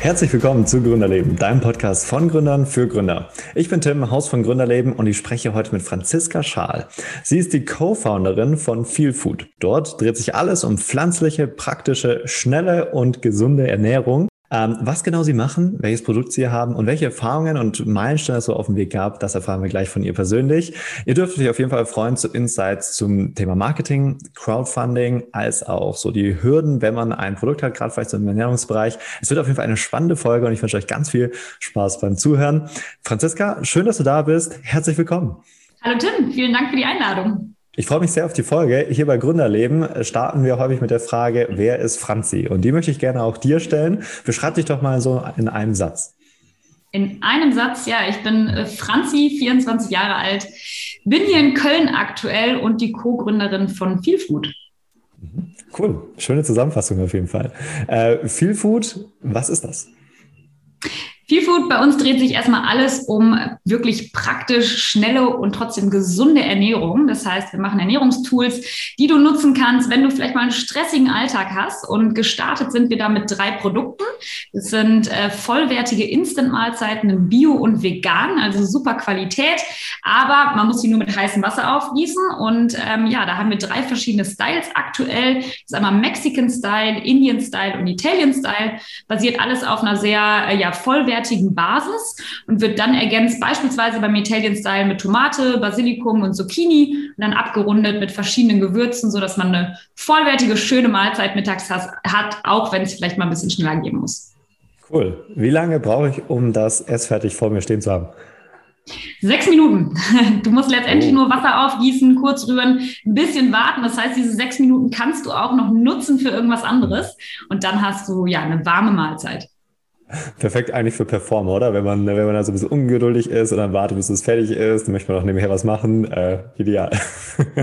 Herzlich willkommen zu Gründerleben, deinem Podcast von Gründern für Gründer. Ich bin Tim, Haus von Gründerleben und ich spreche heute mit Franziska Schaal. Sie ist die Co-Founderin von Feel Food. Dort dreht sich alles um pflanzliche, praktische, schnelle und gesunde Ernährung. Ähm, was genau Sie machen, welches Produkt Sie haben und welche Erfahrungen und Meilensteine es so auf dem Weg gab, das erfahren wir gleich von ihr persönlich. Ihr dürft euch auf jeden Fall freuen zu Insights zum Thema Marketing, Crowdfunding, als auch so die Hürden, wenn man ein Produkt hat, gerade vielleicht so im Ernährungsbereich. Es wird auf jeden Fall eine spannende Folge und ich wünsche euch ganz viel Spaß beim Zuhören. Franziska, schön, dass du da bist. Herzlich willkommen. Hallo Tim, vielen Dank für die Einladung. Ich freue mich sehr auf die Folge. Hier bei Gründerleben starten wir häufig mit der Frage, wer ist Franzi? Und die möchte ich gerne auch dir stellen. Beschreib dich doch mal so in einem Satz. In einem Satz, ja, ich bin äh, Franzi, 24 Jahre alt, bin hier in Köln aktuell und die Co-Gründerin von Feel Food. Mhm. Cool, schöne Zusammenfassung auf jeden Fall. Äh, Feel Food, was ist das? Feel Food, bei uns dreht sich erstmal alles um wirklich praktisch, schnelle und trotzdem gesunde Ernährung. Das heißt, wir machen Ernährungstools, die du nutzen kannst, wenn du vielleicht mal einen stressigen Alltag hast. Und gestartet sind wir da mit drei Produkten. Das sind äh, vollwertige Instant-Mahlzeiten in Bio und Vegan, also super Qualität. Aber man muss sie nur mit heißem Wasser aufgießen. Und ähm, ja, da haben wir drei verschiedene Styles aktuell. Das ist einmal Mexican Style, Indian Style und Italian Style. Basiert alles auf einer sehr äh, ja, vollwertigen vollwertigen Basis und wird dann ergänzt beispielsweise beim Italian Style mit Tomate, Basilikum und Zucchini und dann abgerundet mit verschiedenen Gewürzen, so dass man eine vollwertige, schöne Mahlzeit mittags hat, auch wenn es vielleicht mal ein bisschen schneller gehen muss. Cool. Wie lange brauche ich, um das fertig vor mir stehen zu haben? Sechs Minuten. Du musst letztendlich oh. nur Wasser aufgießen, kurz rühren, ein bisschen warten. Das heißt, diese sechs Minuten kannst du auch noch nutzen für irgendwas anderes. Und dann hast du ja eine warme Mahlzeit. Perfekt eigentlich für Performer, oder? Wenn man, wenn man da so ein bisschen ungeduldig ist und dann wartet, bis es fertig ist, dann möchte man auch nebenher was machen. Äh, ideal.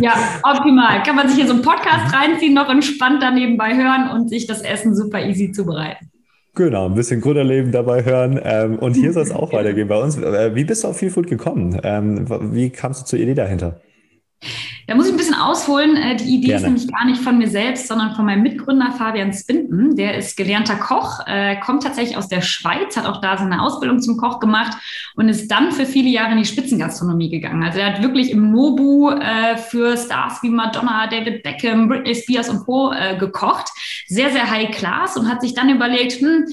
Ja, optimal. Kann man sich hier so einen Podcast reinziehen, noch entspannt da nebenbei hören und sich das Essen super easy zubereiten. Genau, ein bisschen Gründerleben dabei hören. Ähm, und hier soll es auch weitergehen bei uns. Äh, wie bist du auf Feel Food gekommen? Ähm, wie kamst du zur Idee dahinter? Da muss ich ein bisschen ausholen. Äh, die Idee Gerne. ist nämlich gar nicht von mir selbst, sondern von meinem Mitgründer Fabian Spinden. Der ist gelernter Koch, äh, kommt tatsächlich aus der Schweiz, hat auch da seine Ausbildung zum Koch gemacht und ist dann für viele Jahre in die Spitzengastronomie gegangen. Also er hat wirklich im Nobu äh, für Stars wie Madonna, David Beckham, Britney Spears und Co. gekocht. Sehr, sehr high class und hat sich dann überlegt, hm,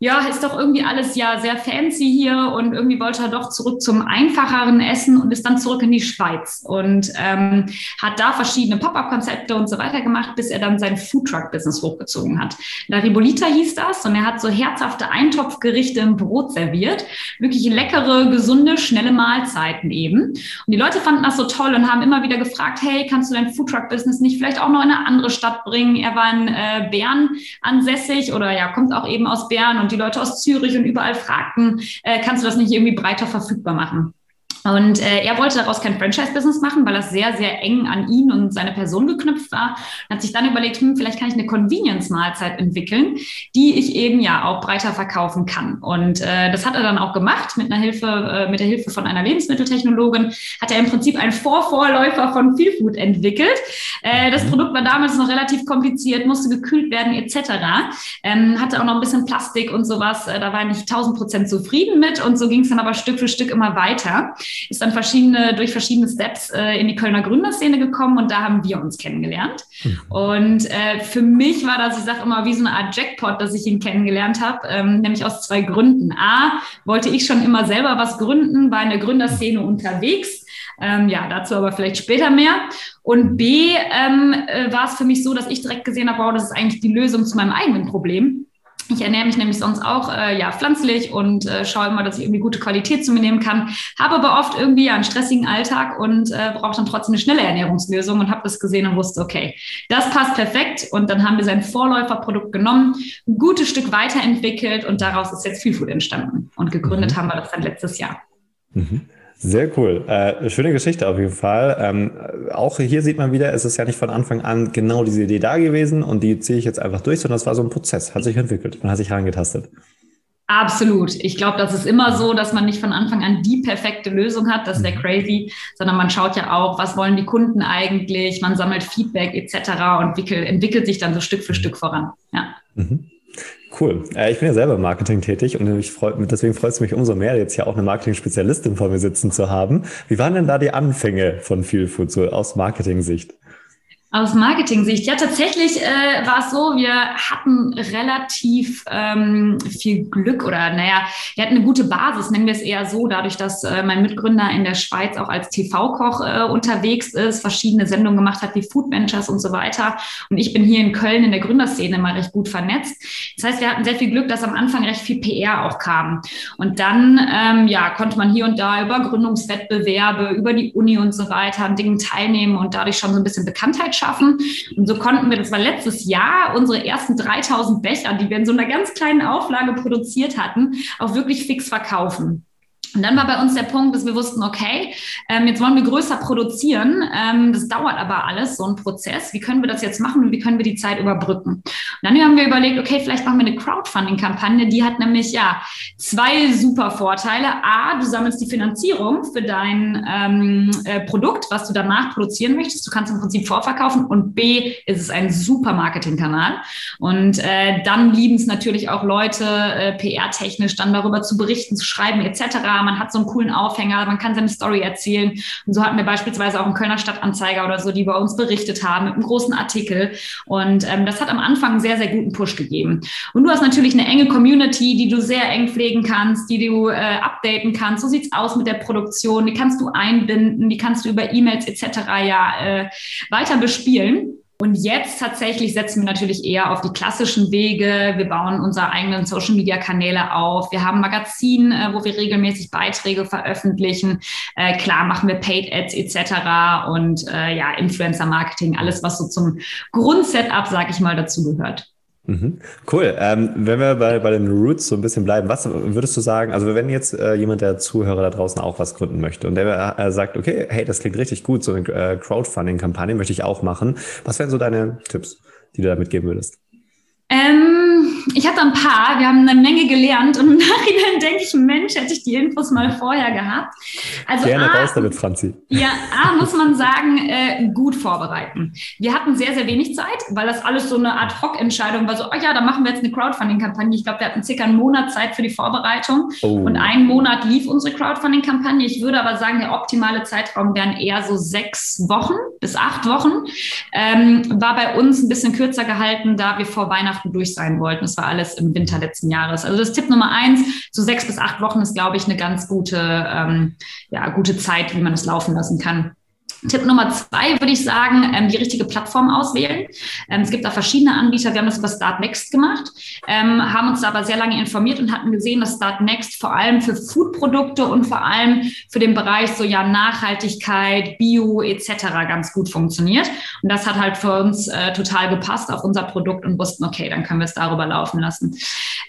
ja, ist doch irgendwie alles ja sehr fancy hier und irgendwie wollte er doch zurück zum einfacheren Essen und ist dann zurück in die Schweiz und ähm, hat da verschiedene Pop-up-Konzepte und so weiter gemacht, bis er dann sein Foodtruck-Business hochgezogen hat. La Ribolita hieß das und er hat so herzhafte Eintopfgerichte im Brot serviert, wirklich leckere, gesunde, schnelle Mahlzeiten eben. Und die Leute fanden das so toll und haben immer wieder gefragt, hey, kannst du dein Foodtruck-Business nicht vielleicht auch noch in eine andere Stadt bringen? Er war in äh, Bern ansässig oder ja, kommt auch eben aus Bern und die Leute aus Zürich und überall fragten, äh, kannst du das nicht irgendwie breiter verfügbar machen? Und äh, er wollte daraus kein Franchise-Business machen, weil das sehr, sehr eng an ihn und seine Person geknüpft war. Und hat sich dann überlegt, hm, vielleicht kann ich eine Convenience-Mahlzeit entwickeln, die ich eben ja auch breiter verkaufen kann. Und äh, das hat er dann auch gemacht mit einer Hilfe, äh, mit der Hilfe von einer Lebensmitteltechnologin. Hat er im Prinzip einen Vorvorläufer von Feel Food entwickelt. Äh, das mhm. Produkt war damals noch relativ kompliziert, musste gekühlt werden etc. Ähm, hatte auch noch ein bisschen Plastik und sowas. Äh, da war ich nicht 1000 Prozent zufrieden mit. Und so ging es dann aber Stück für Stück immer weiter ist dann verschiedene, durch verschiedene Steps äh, in die Kölner Gründerszene gekommen und da haben wir uns kennengelernt. Mhm. Und äh, für mich war das, ich sage immer, wie so eine Art Jackpot, dass ich ihn kennengelernt habe, ähm, nämlich aus zwei Gründen. A, wollte ich schon immer selber was gründen, war in der Gründerszene unterwegs. Ähm, ja, dazu aber vielleicht später mehr. Und B, ähm, äh, war es für mich so, dass ich direkt gesehen habe, wow, das ist eigentlich die Lösung zu meinem eigenen Problem. Ich ernähre mich nämlich sonst auch äh, ja pflanzlich und äh, schaue immer, dass ich irgendwie gute Qualität zu mir nehmen kann. Habe aber oft irgendwie ja, einen stressigen Alltag und äh, brauche dann trotzdem eine schnelle Ernährungslösung und habe das gesehen und wusste, okay, das passt perfekt. Und dann haben wir sein Vorläuferprodukt genommen, ein gutes Stück weiterentwickelt und daraus ist jetzt Feel Food entstanden. Und gegründet mhm. haben wir das dann letztes Jahr. Mhm. Sehr cool. Äh, schöne Geschichte auf jeden Fall. Ähm, auch hier sieht man wieder, es ist ja nicht von Anfang an genau diese Idee da gewesen und die ziehe ich jetzt einfach durch, sondern es war so ein Prozess, hat sich entwickelt, man hat sich reingetastet. Absolut. Ich glaube, das ist immer so, dass man nicht von Anfang an die perfekte Lösung hat. Das wäre mhm. crazy, sondern man schaut ja auch, was wollen die Kunden eigentlich, man sammelt Feedback etc. und entwickelt, entwickelt sich dann so Stück für mhm. Stück voran. Ja. Mhm. Cool. Äh, ich bin ja selber im Marketing tätig und freu, deswegen freut es mich umso mehr, jetzt hier auch eine Marketing-Spezialistin vor mir sitzen zu haben. Wie waren denn da die Anfänge von Feel Food so aus Marketing-Sicht? Aus Marketing-Sicht, ja, tatsächlich äh, war es so, wir hatten relativ ähm, viel Glück oder naja, wir hatten eine gute Basis, nennen wir es eher so, dadurch, dass äh, mein Mitgründer in der Schweiz auch als TV-Koch äh, unterwegs ist, verschiedene Sendungen gemacht hat wie Food Ventures und so weiter. Und ich bin hier in Köln in der Gründerszene mal recht gut vernetzt. Das heißt, wir hatten sehr viel Glück, dass am Anfang recht viel PR auch kam. Und dann ähm, ja, konnte man hier und da über Gründungswettbewerbe, über die Uni und so weiter an Dingen teilnehmen und dadurch schon so ein bisschen Bekanntheit schaffen. Und so konnten wir, das war letztes Jahr, unsere ersten 3000 Becher, die wir in so einer ganz kleinen Auflage produziert hatten, auch wirklich fix verkaufen. Und dann war bei uns der Punkt, dass wir wussten, okay, ähm, jetzt wollen wir größer produzieren. Ähm, das dauert aber alles, so ein Prozess. Wie können wir das jetzt machen und wie können wir die Zeit überbrücken? Und dann haben wir überlegt, okay, vielleicht machen wir eine Crowdfunding-Kampagne. Die hat nämlich ja zwei super Vorteile. A, du sammelst die Finanzierung für dein ähm, äh, Produkt, was du danach produzieren möchtest. Du kannst im Prinzip vorverkaufen. Und B, ist es ein super Marketingkanal. Und äh, dann lieben es natürlich auch Leute, äh, PR-technisch dann darüber zu berichten, zu schreiben etc man hat so einen coolen Aufhänger, man kann seine Story erzählen. Und so hatten wir beispielsweise auch einen Kölner Stadtanzeiger oder so, die bei uns berichtet haben mit einem großen Artikel. Und ähm, das hat am Anfang einen sehr, sehr guten Push gegeben. Und du hast natürlich eine enge Community, die du sehr eng pflegen kannst, die du äh, updaten kannst. So sieht's aus mit der Produktion. Die kannst du einbinden, die kannst du über E-Mails etc. ja äh, weiter bespielen. Und jetzt tatsächlich setzen wir natürlich eher auf die klassischen Wege. Wir bauen unsere eigenen Social-Media-Kanäle auf. Wir haben Magazin, äh, wo wir regelmäßig Beiträge veröffentlichen. Äh, klar machen wir Paid-Ads etc. und äh, ja, Influencer-Marketing, alles, was so zum Grundsetup, sag ich mal, dazugehört. Mhm. Cool. Ähm, wenn wir bei, bei den Roots so ein bisschen bleiben, was würdest du sagen, also wenn jetzt äh, jemand der Zuhörer da draußen auch was gründen möchte und der äh, sagt, okay, hey, das klingt richtig gut, so eine äh, Crowdfunding-Kampagne möchte ich auch machen. Was wären so deine Tipps, die du da mitgeben würdest? Ähm, ich hatte ein paar. Wir haben eine Menge gelernt und im Nachhinein denke ich, Mensch, hätte ich die Infos mal vorher gehabt. Also Gerne A, raus damit, Franzi. Ja, A, muss man sagen, äh, gut vorbereiten. Wir hatten sehr, sehr wenig Zeit, weil das alles so eine Ad-Hoc-Entscheidung war. So, oh ja, da machen wir jetzt eine Crowdfunding-Kampagne. Ich glaube, wir hatten circa einen Monat Zeit für die Vorbereitung oh. und einen Monat lief unsere Crowdfunding-Kampagne. Ich würde aber sagen, der optimale Zeitraum wären eher so sechs Wochen bis acht Wochen. Ähm, war bei uns ein bisschen kürzer gehalten, da wir vor Weihnachten Weihnachten durch sein wollten. Das war alles im Winter letzten Jahres. Also das Tipp Nummer eins, so sechs bis acht Wochen ist, glaube ich, eine ganz gute, ähm, ja, gute Zeit, wie man es laufen lassen kann. Tipp Nummer zwei würde ich sagen, ähm, die richtige Plattform auswählen. Ähm, es gibt da verschiedene Anbieter. Wir haben das über Start Next gemacht, ähm, haben uns aber sehr lange informiert und hatten gesehen, dass Start Next vor allem für Foodprodukte und vor allem für den Bereich so ja Nachhaltigkeit, Bio etc. ganz gut funktioniert. Und das hat halt für uns äh, total gepasst auf unser Produkt und wussten, okay, dann können wir es darüber laufen lassen.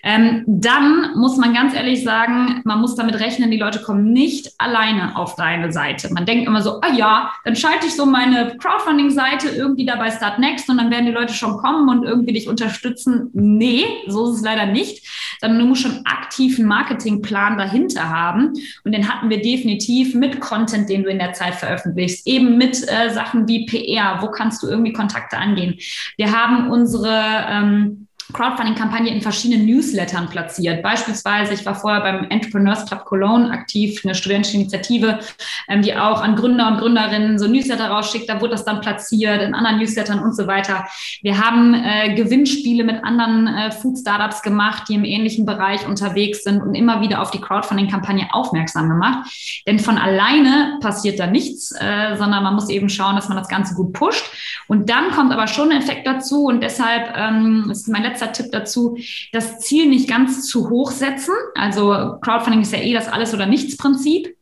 Ähm, dann muss man ganz ehrlich sagen, man muss damit rechnen, die Leute kommen nicht alleine auf deine Seite. Man denkt immer so, ah ja, dann schalte ich so meine Crowdfunding-Seite irgendwie da bei Start Next und dann werden die Leute schon kommen und irgendwie dich unterstützen. Nee, so ist es leider nicht, sondern du musst schon aktiven Marketingplan dahinter haben. Und den hatten wir definitiv mit Content, den du in der Zeit veröffentlichst, eben mit äh, Sachen wie PR, wo kannst du irgendwie Kontakte angehen. Wir haben unsere ähm, Crowdfunding-Kampagne in verschiedenen Newslettern platziert. Beispielsweise, ich war vorher beim Entrepreneurs Club Cologne aktiv, eine studentische Initiative, ähm, die auch an Gründer und Gründerinnen so Newsletter rausschickt. Da wurde das dann platziert in anderen Newslettern und so weiter. Wir haben äh, Gewinnspiele mit anderen äh, Food-Startups gemacht, die im ähnlichen Bereich unterwegs sind und immer wieder auf die Crowdfunding-Kampagne aufmerksam gemacht. Denn von alleine passiert da nichts, äh, sondern man muss eben schauen, dass man das Ganze gut pusht. Und dann kommt aber schon ein Effekt dazu und deshalb ähm, ist mein letzter letzter Tipp dazu, das Ziel nicht ganz zu hoch setzen. Also Crowdfunding ist ja eh das Alles- oder Nichts-Prinzip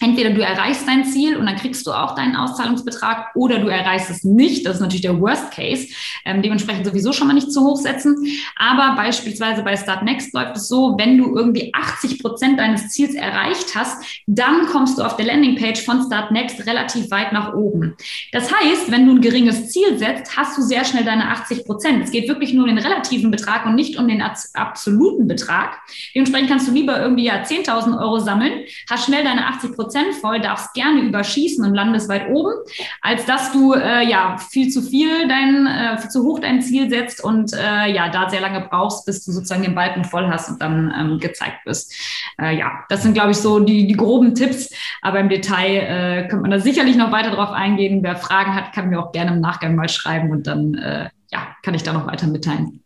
entweder du erreichst dein Ziel und dann kriegst du auch deinen Auszahlungsbetrag oder du erreichst es nicht. Das ist natürlich der Worst Case. Ähm, dementsprechend sowieso schon mal nicht zu hoch setzen. Aber beispielsweise bei Start Next läuft es so, wenn du irgendwie 80 Prozent deines Ziels erreicht hast, dann kommst du auf der Landingpage von Start Next relativ weit nach oben. Das heißt, wenn du ein geringes Ziel setzt, hast du sehr schnell deine 80 Prozent. Es geht wirklich nur um den relativen Betrag und nicht um den absoluten Betrag. Dementsprechend kannst du lieber irgendwie ja 10.000 Euro sammeln, hast schnell deine 80 Prozent Prozent voll, darfst gerne überschießen und landest weit oben, als dass du äh, ja viel zu viel dein, äh, zu hoch dein Ziel setzt und äh, ja da sehr lange brauchst, bis du sozusagen den Balken voll hast und dann ähm, gezeigt bist. Äh, ja, das sind glaube ich so die, die groben Tipps, aber im Detail äh, könnte man da sicherlich noch weiter drauf eingehen. Wer Fragen hat, kann mir auch gerne im Nachgang mal schreiben und dann äh, ja, kann ich da noch weiter mitteilen.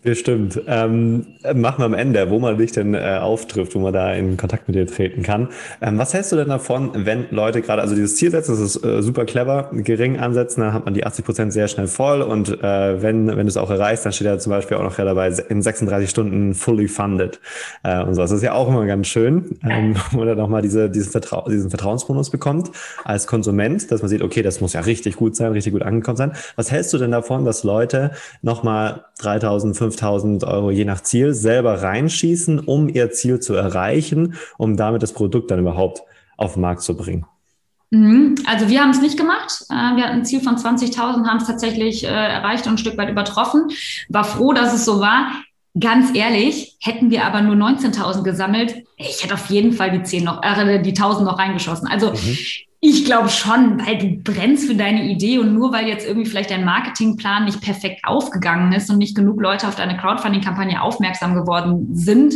Bestimmt. Ähm, machen wir am Ende, wo man dich denn äh, auftrifft, wo man da in Kontakt mit dir treten kann. Ähm, was hältst du denn davon, wenn Leute gerade, also dieses Ziel setzen, das ist äh, super clever, gering ansetzen, dann hat man die 80 Prozent sehr schnell voll und äh, wenn, wenn du es auch erreichst, dann steht da zum Beispiel auch noch dabei, in 36 Stunden fully funded äh, und so. Das ist ja auch immer ganz schön, ähm, wo man nochmal diese, diesen, Vertrau diesen Vertrauensbonus bekommt als Konsument, dass man sieht, okay, das muss ja richtig gut sein, richtig gut angekommen sein. Was hältst du denn davon, dass Leute nochmal 3000, 5000 Euro je nach Ziel selber reinschießen, um ihr Ziel zu erreichen, um damit das Produkt dann überhaupt auf den Markt zu bringen? Mhm. Also wir haben es nicht gemacht. Äh, wir hatten ein Ziel von 20.000, haben es tatsächlich äh, erreicht und ein Stück weit übertroffen. War froh, dass es so war. Ganz ehrlich, hätten wir aber nur 19.000 gesammelt, ich hätte auf jeden Fall die 10 noch, äh, die 1.000 noch reingeschossen. Also mhm. Ich glaube schon, weil du brennst für deine Idee und nur weil jetzt irgendwie vielleicht dein Marketingplan nicht perfekt aufgegangen ist und nicht genug Leute auf deine Crowdfunding-Kampagne aufmerksam geworden sind,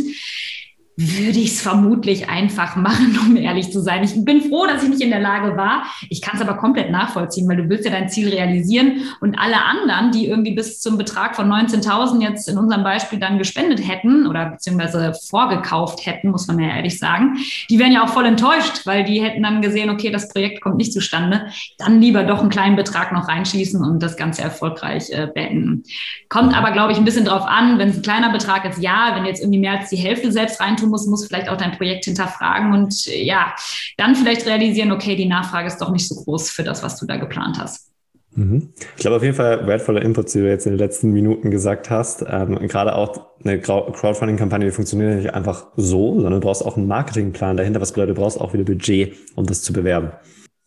würde ich es vermutlich einfach machen, um ehrlich zu sein. Ich bin froh, dass ich nicht in der Lage war. Ich kann es aber komplett nachvollziehen, weil du willst ja dein Ziel realisieren und alle anderen, die irgendwie bis zum Betrag von 19.000 jetzt in unserem Beispiel dann gespendet hätten oder beziehungsweise vorgekauft hätten, muss man ja ehrlich sagen, die wären ja auch voll enttäuscht, weil die hätten dann gesehen, okay, das Projekt kommt nicht zustande. Dann lieber doch einen kleinen Betrag noch reinschließen und das Ganze erfolgreich äh, beenden. Kommt aber, glaube ich, ein bisschen drauf an, wenn es ein kleiner Betrag ist, ja, wenn jetzt irgendwie mehr als die Hälfte selbst reintun tun musst, musst vielleicht auch dein Projekt hinterfragen und äh, ja, dann vielleicht realisieren, okay, die Nachfrage ist doch nicht so groß für das, was du da geplant hast. Mhm. Ich glaube auf jeden Fall wertvoller Input, die du jetzt in den letzten Minuten gesagt hast. Ähm, gerade auch eine Crowdfunding-Kampagne, die funktioniert nicht einfach so, sondern du brauchst auch einen Marketingplan dahinter, was bedeutet, du brauchst auch wieder Budget, um das zu bewerben.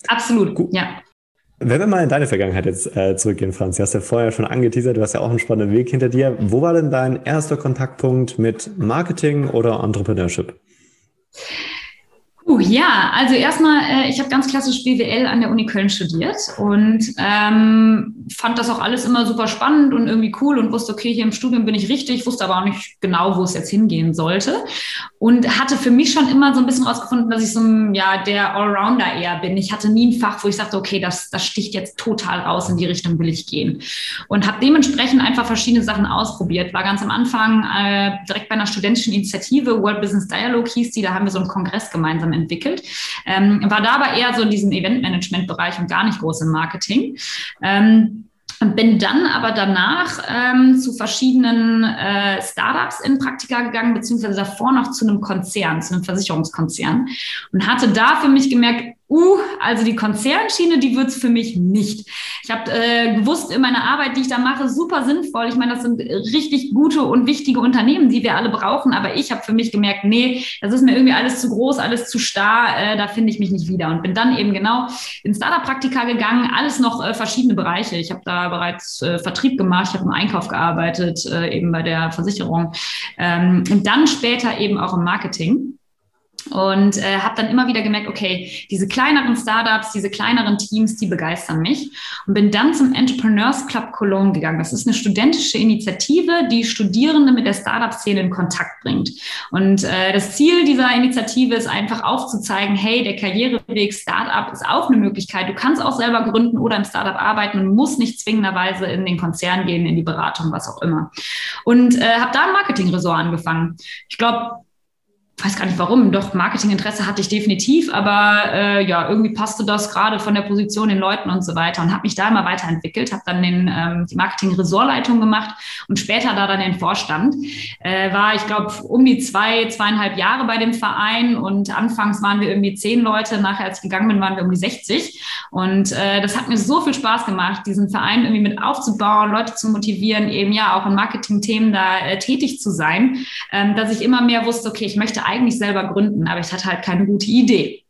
Absolut, Gut. ja. Wenn wir mal in deine Vergangenheit jetzt äh, zurückgehen, Franz, du hast ja vorher schon angeteasert, du hast ja auch einen spannenden Weg hinter dir. Wo war denn dein erster Kontaktpunkt mit Marketing oder Entrepreneurship? Uh, ja, also erstmal, äh, ich habe ganz klassisch BWL an der Uni Köln studiert und ähm, fand das auch alles immer super spannend und irgendwie cool und wusste, okay, hier im Studium bin ich richtig, wusste aber auch nicht genau, wo es jetzt hingehen sollte und hatte für mich schon immer so ein bisschen rausgefunden, dass ich so ein, ja, der Allrounder eher bin. Ich hatte nie ein Fach, wo ich sagte, okay, das, das sticht jetzt total raus, in die Richtung will ich gehen und habe dementsprechend einfach verschiedene Sachen ausprobiert. War ganz am Anfang äh, direkt bei einer studentischen Initiative, World Business Dialogue hieß die, da haben wir so einen Kongress gemeinsam entwickelt. Ähm, war da aber eher so in diesem Eventmanagement-Bereich und gar nicht groß im Marketing. Ähm, bin dann aber danach ähm, zu verschiedenen äh, Startups in Praktika gegangen, beziehungsweise davor noch zu einem Konzern, zu einem Versicherungskonzern und hatte da für mich gemerkt, Uh, also die Konzernschiene, die wird's für mich nicht. Ich habe äh, gewusst, in meiner Arbeit, die ich da mache, super sinnvoll. Ich meine, das sind richtig gute und wichtige Unternehmen, die wir alle brauchen. Aber ich habe für mich gemerkt, nee, das ist mir irgendwie alles zu groß, alles zu starr. Äh, da finde ich mich nicht wieder. Und bin dann eben genau in Startup-Praktika gegangen, alles noch äh, verschiedene Bereiche. Ich habe da bereits äh, Vertrieb gemacht, ich habe im Einkauf gearbeitet, äh, eben bei der Versicherung. Ähm, und dann später eben auch im Marketing. Und äh, habe dann immer wieder gemerkt, okay, diese kleineren Startups, diese kleineren Teams, die begeistern mich. Und bin dann zum Entrepreneurs Club Cologne gegangen. Das ist eine studentische Initiative, die Studierende mit der Startup-Szene in Kontakt bringt. Und äh, das Ziel dieser Initiative ist einfach aufzuzeigen, hey, der Karriereweg Startup ist auch eine Möglichkeit. Du kannst auch selber gründen oder im Startup arbeiten und musst nicht zwingenderweise in den Konzern gehen, in die Beratung, was auch immer. Und äh, habe da ein Marketing-Ressort angefangen. Ich glaube, weiß gar nicht warum, doch Marketinginteresse hatte ich definitiv, aber äh, ja, irgendwie passte das gerade von der Position den Leuten und so weiter und habe mich da immer weiterentwickelt, habe dann den, ähm, die Marketing-Ressortleitung gemacht und später da dann den Vorstand. Äh, war, ich glaube, um die zwei, zweieinhalb Jahre bei dem Verein und anfangs waren wir irgendwie zehn Leute, nachher als ich gegangen bin, waren wir um die 60 und äh, das hat mir so viel Spaß gemacht, diesen Verein irgendwie mit aufzubauen, Leute zu motivieren, eben ja auch in Marketing-Themen da äh, tätig zu sein, ähm, dass ich immer mehr wusste, okay, ich möchte eigentlich selber gründen, aber ich hatte halt keine gute Idee.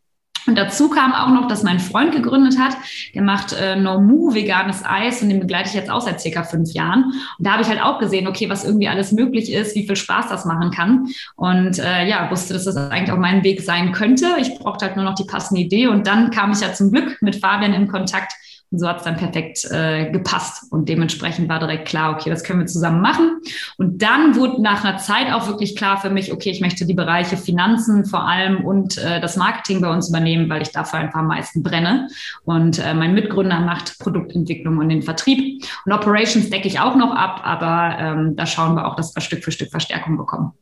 Und dazu kam auch noch, dass mein Freund gegründet hat, der macht äh, Normu veganes Eis und den begleite ich jetzt auch seit circa fünf Jahren. Und da habe ich halt auch gesehen, okay, was irgendwie alles möglich ist, wie viel Spaß das machen kann. Und äh, ja, wusste, dass das eigentlich auch mein Weg sein könnte. Ich brauchte halt nur noch die passende Idee. Und dann kam ich ja zum Glück mit Fabian in Kontakt, und so hat es dann perfekt äh, gepasst. Und dementsprechend war direkt klar, okay, das können wir zusammen machen. Und dann wurde nach einer Zeit auch wirklich klar für mich, okay, ich möchte die Bereiche Finanzen vor allem und äh, das Marketing bei uns übernehmen, weil ich dafür einfach am meisten brenne. Und äh, mein Mitgründer macht Produktentwicklung und den Vertrieb. Und Operations decke ich auch noch ab, aber ähm, da schauen wir auch, dass wir Stück für Stück Verstärkung bekommen.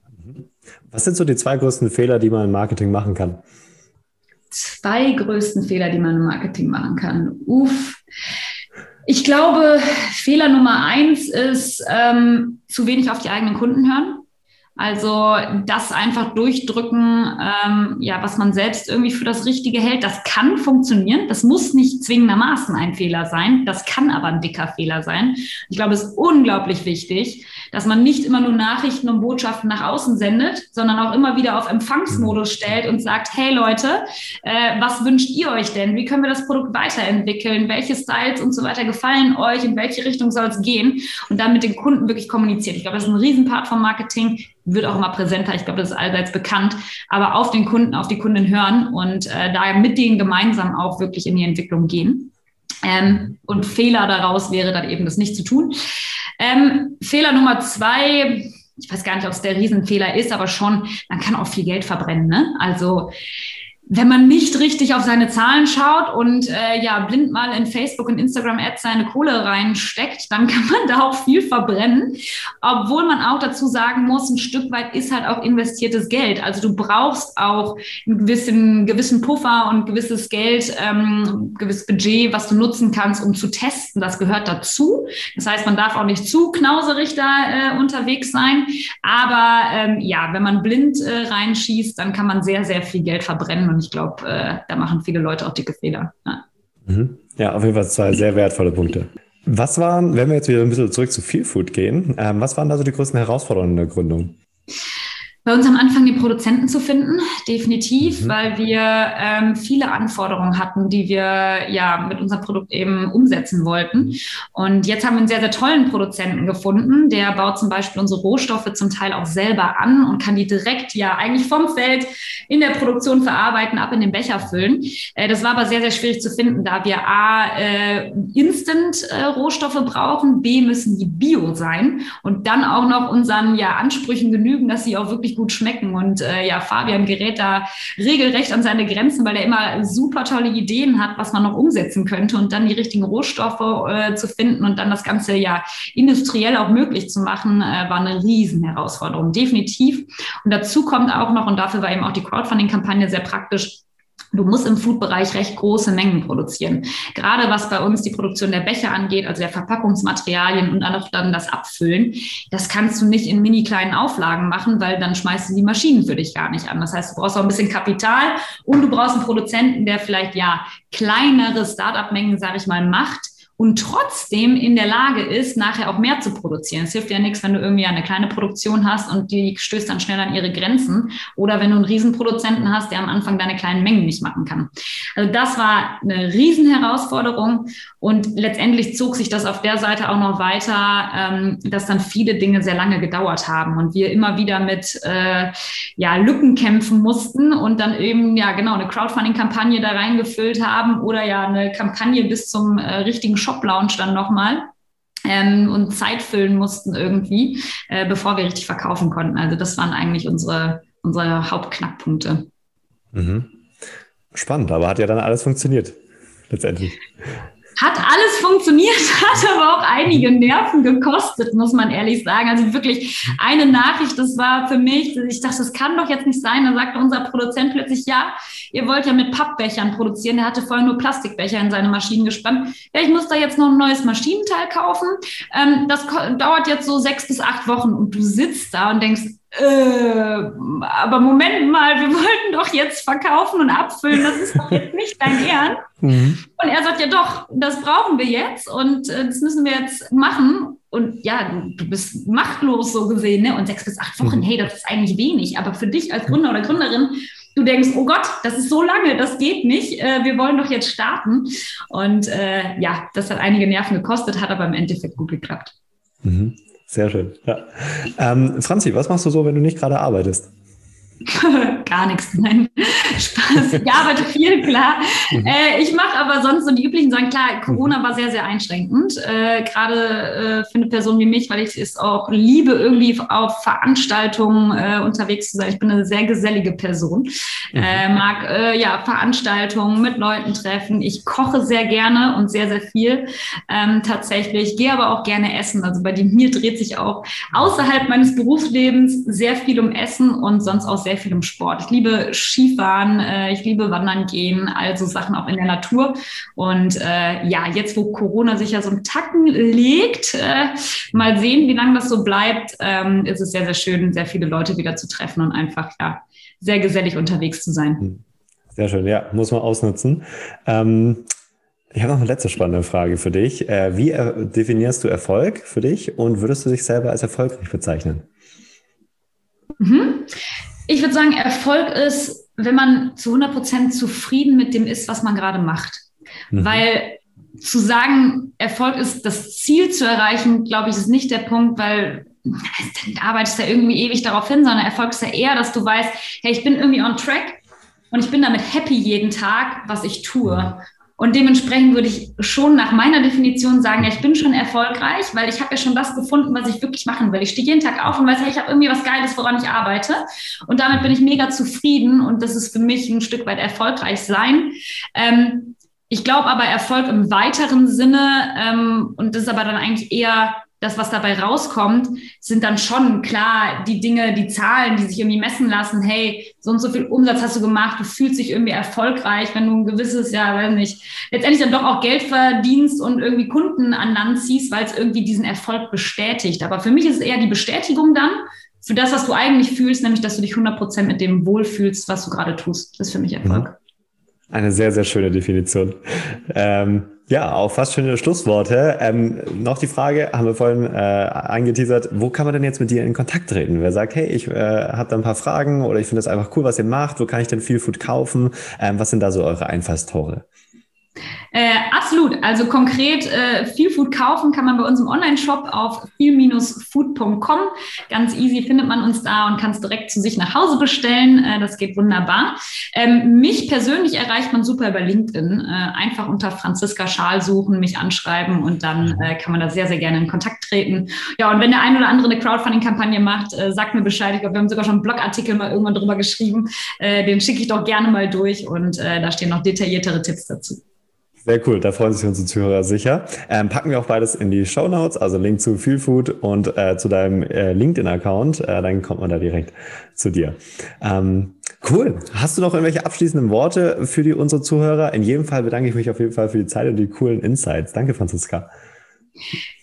Was sind so die zwei größten Fehler, die man im Marketing machen kann? Zwei größten Fehler, die man im Marketing machen kann. Uff. Ich glaube, Fehler Nummer eins ist ähm, zu wenig auf die eigenen Kunden hören. Also das einfach durchdrücken, ähm, ja, was man selbst irgendwie für das Richtige hält, das kann funktionieren. Das muss nicht zwingendermaßen ein Fehler sein. Das kann aber ein dicker Fehler sein. Ich glaube, es ist unglaublich wichtig, dass man nicht immer nur Nachrichten und Botschaften nach außen sendet, sondern auch immer wieder auf Empfangsmodus stellt und sagt, hey Leute, äh, was wünscht ihr euch denn? Wie können wir das Produkt weiterentwickeln? Welche Styles und so weiter gefallen euch? In welche Richtung soll es gehen? Und dann mit den Kunden wirklich kommuniziert. Ich glaube, das ist ein Riesenpart vom Marketing wird auch immer präsenter. Ich glaube, das ist allseits bekannt. Aber auf den Kunden, auf die Kunden hören und äh, da mit denen gemeinsam auch wirklich in die Entwicklung gehen. Ähm, und Fehler daraus wäre dann eben das nicht zu tun. Ähm, Fehler Nummer zwei, ich weiß gar nicht, ob es der Riesenfehler ist, aber schon, man kann auch viel Geld verbrennen. Ne? Also wenn man nicht richtig auf seine Zahlen schaut und äh, ja blind mal in Facebook und Instagram Ads seine Kohle reinsteckt, dann kann man da auch viel verbrennen. Obwohl man auch dazu sagen muss, ein Stück weit ist halt auch investiertes Geld. Also du brauchst auch einen gewissen, gewissen Puffer und gewisses Geld, ähm, gewisses Budget, was du nutzen kannst, um zu testen. Das gehört dazu. Das heißt, man darf auch nicht zu knauserig da äh, unterwegs sein. Aber ähm, ja, wenn man blind äh, reinschießt, dann kann man sehr, sehr viel Geld verbrennen und ich glaube, äh, da machen viele Leute auch dicke Fehler. Ja. Mhm. ja, auf jeden Fall zwei sehr wertvolle Punkte. Was waren, wenn wir jetzt wieder ein bisschen zurück zu Feel Food gehen, ähm, was waren da so die größten Herausforderungen in der Gründung? Bei uns am Anfang den Produzenten zu finden, definitiv, mhm. weil wir ähm, viele Anforderungen hatten, die wir ja mit unserem Produkt eben umsetzen wollten. Mhm. Und jetzt haben wir einen sehr, sehr tollen Produzenten gefunden. Der baut zum Beispiel unsere Rohstoffe zum Teil auch selber an und kann die direkt ja eigentlich vom Feld in der Produktion verarbeiten, ab in den Becher füllen. Äh, das war aber sehr, sehr schwierig zu finden, da wir A, äh, Instant-Rohstoffe äh, brauchen, B, müssen die bio sein und dann auch noch unseren ja, Ansprüchen genügen, dass sie auch wirklich gut schmecken. Und äh, ja, Fabian gerät da regelrecht an seine Grenzen, weil er immer super tolle Ideen hat, was man noch umsetzen könnte und dann die richtigen Rohstoffe äh, zu finden und dann das Ganze ja industriell auch möglich zu machen, äh, war eine Riesenherausforderung, definitiv. Und dazu kommt auch noch, und dafür war eben auch die Crowdfunding-Kampagne sehr praktisch, Du musst im Food-Bereich recht große Mengen produzieren. Gerade was bei uns die Produktion der Becher angeht, also der Verpackungsmaterialien und dann auch dann das Abfüllen, das kannst du nicht in mini kleinen Auflagen machen, weil dann schmeißt du die Maschinen für dich gar nicht an. Das heißt, du brauchst auch ein bisschen Kapital und du brauchst einen Produzenten, der vielleicht ja kleinere Start-up-Mengen, sage ich mal, macht und trotzdem in der Lage ist, nachher auch mehr zu produzieren. Es hilft ja nichts, wenn du irgendwie eine kleine Produktion hast und die stößt dann schnell an ihre Grenzen oder wenn du einen Riesenproduzenten hast, der am Anfang deine kleinen Mengen nicht machen kann. Also das war eine Riesenherausforderung und letztendlich zog sich das auf der Seite auch noch weiter, ähm, dass dann viele Dinge sehr lange gedauert haben und wir immer wieder mit äh, ja, Lücken kämpfen mussten und dann eben ja genau eine Crowdfunding-Kampagne da reingefüllt haben oder ja eine Kampagne bis zum äh, richtigen Shop-Lounge dann nochmal. Ähm, und Zeit füllen mussten irgendwie, äh, bevor wir richtig verkaufen konnten. Also das waren eigentlich unsere, unsere Hauptknackpunkte. Mhm. Spannend, aber hat ja dann alles funktioniert, letztendlich. Hat alles funktioniert, hat aber auch einige Nerven gekostet, muss man ehrlich sagen. Also wirklich eine Nachricht, das war für mich, ich dachte, das kann doch jetzt nicht sein. Da sagte unser Produzent plötzlich, ja, ihr wollt ja mit Pappbechern produzieren. Der hatte vorher nur Plastikbecher in seine Maschinen gespannt. Ja, ich muss da jetzt noch ein neues Maschinenteil kaufen. Ähm, das dauert jetzt so sechs bis acht Wochen und du sitzt da und denkst, äh, aber Moment mal, wir wollten doch jetzt verkaufen und abfüllen, das ist doch jetzt nicht dein Ernst. Mhm. Und er sagt, ja doch, das brauchen wir jetzt und äh, das müssen wir jetzt machen. Und ja, du, du bist machtlos so gesehen, ne? Und sechs bis acht Wochen, mhm. hey, das ist eigentlich wenig. Aber für dich als Gründer oder Gründerin du denkst, oh Gott, das ist so lange, das geht nicht, äh, wir wollen doch jetzt starten. Und äh, ja, das hat einige Nerven gekostet, hat aber im Endeffekt gut geklappt. Mhm. Sehr schön. Ja. Ähm, Franzi, was machst du so, wenn du nicht gerade arbeitest? Gar nichts, nein. Spaß. Ich arbeite viel, klar. Mhm. Äh, ich mache aber sonst so die üblichen Sachen. Klar, Corona mhm. war sehr, sehr einschränkend. Äh, Gerade äh, für eine Person wie mich, weil ich es auch liebe, irgendwie auf Veranstaltungen äh, unterwegs zu sein. Ich bin eine sehr gesellige Person. Mhm. Äh, mag äh, ja Veranstaltungen mit Leuten treffen. Ich koche sehr gerne und sehr, sehr viel. Ähm, tatsächlich. Gehe aber auch gerne essen. Also bei mir dreht sich auch außerhalb meines Berufslebens sehr viel um Essen und sonst auch sehr viel um Sport. Ich liebe Skifahren, äh, ich liebe Wandern gehen, also Sachen auch in der Natur. Und äh, ja, jetzt, wo Corona sich ja so einen Tacken legt, äh, mal sehen, wie lange das so bleibt, ähm, ist es sehr, sehr schön, sehr viele Leute wieder zu treffen und einfach ja sehr gesellig unterwegs zu sein. Hm. Sehr schön, ja, muss man ausnutzen. Ähm, ich habe noch eine letzte spannende Frage für dich. Äh, wie definierst du Erfolg für dich und würdest du dich selber als erfolgreich bezeichnen? Mhm. Ich würde sagen, Erfolg ist, wenn man zu 100 Prozent zufrieden mit dem ist, was man gerade macht. Mhm. Weil zu sagen, Erfolg ist das Ziel zu erreichen, glaube ich, ist nicht der Punkt, weil du arbeitest ja irgendwie ewig darauf hin, sondern Erfolg ist ja eher, dass du weißt, hey, ich bin irgendwie on track und ich bin damit happy jeden Tag, was ich tue. Und dementsprechend würde ich schon nach meiner Definition sagen, ja, ich bin schon erfolgreich, weil ich habe ja schon das gefunden, was ich wirklich machen will. Ich stehe jeden Tag auf und weiß, hey, ich habe irgendwie was Geiles, woran ich arbeite. Und damit bin ich mega zufrieden und das ist für mich ein Stück weit erfolgreich sein. Ähm, ich glaube aber Erfolg im weiteren Sinne ähm, und das ist aber dann eigentlich eher das, was dabei rauskommt, sind dann schon klar die Dinge, die Zahlen, die sich irgendwie messen lassen. Hey, so und so viel Umsatz hast du gemacht, du fühlst dich irgendwie erfolgreich, wenn du ein gewisses, ja, weiß nicht, letztendlich dann doch auch Geld verdienst und irgendwie Kunden an Land ziehst, weil es irgendwie diesen Erfolg bestätigt. Aber für mich ist es eher die Bestätigung dann für das, was du eigentlich fühlst, nämlich, dass du dich 100 Prozent mit dem wohlfühlst, was du gerade tust. Das ist für mich Erfolg. Mhm. Eine sehr, sehr schöne Definition. Ähm, ja, auch fast schöne Schlussworte. Ähm, noch die Frage, haben wir vorhin äh, angeteasert, wo kann man denn jetzt mit dir in Kontakt treten? Wer sagt, hey, ich äh, habe da ein paar Fragen oder ich finde es einfach cool, was ihr macht, wo kann ich denn viel Food kaufen? Ähm, was sind da so eure Einfallstore? Äh, absolut. Also konkret äh, viel Food kaufen kann man bei uns im Online-Shop auf viel-food.com. Ganz easy findet man uns da und kann es direkt zu sich nach Hause bestellen. Äh, das geht wunderbar. Ähm, mich persönlich erreicht man super über LinkedIn. Äh, einfach unter Franziska Schal suchen, mich anschreiben und dann äh, kann man da sehr, sehr gerne in Kontakt treten. Ja, und wenn der ein oder andere eine Crowdfunding-Kampagne macht, äh, sagt mir Bescheid. Ich glaube, wir haben sogar schon einen Blogartikel mal irgendwann drüber geschrieben. den schicke ich doch gerne mal durch und da stehen noch detailliertere Tipps dazu. Sehr cool, da freuen sich unsere Zuhörer sicher. Ähm, packen wir auch beides in die Show Notes, also Link zu Feelfood und äh, zu deinem äh, LinkedIn-Account. Äh, dann kommt man da direkt zu dir. Ähm, cool. Hast du noch irgendwelche abschließenden Worte für die, unsere Zuhörer? In jedem Fall bedanke ich mich auf jeden Fall für die Zeit und die coolen Insights. Danke, Franziska.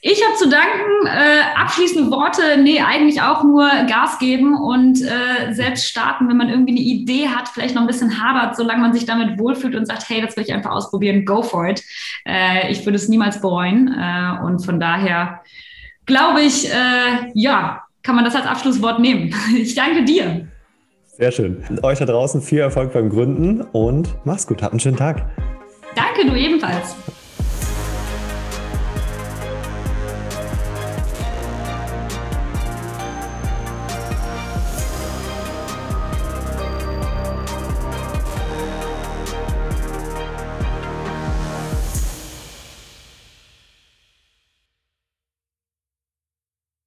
Ich habe zu danken. Äh, abschließende Worte, nee, eigentlich auch nur Gas geben und äh, selbst starten, wenn man irgendwie eine Idee hat, vielleicht noch ein bisschen hadert, solange man sich damit wohlfühlt und sagt, hey, das will ich einfach ausprobieren, go for it. Äh, ich würde es niemals bereuen. Äh, und von daher glaube ich, äh, ja, kann man das als Abschlusswort nehmen. Ich danke dir. Sehr schön. Und euch da draußen viel Erfolg beim Gründen und mach's gut. Habt einen schönen Tag. Danke, du ebenfalls.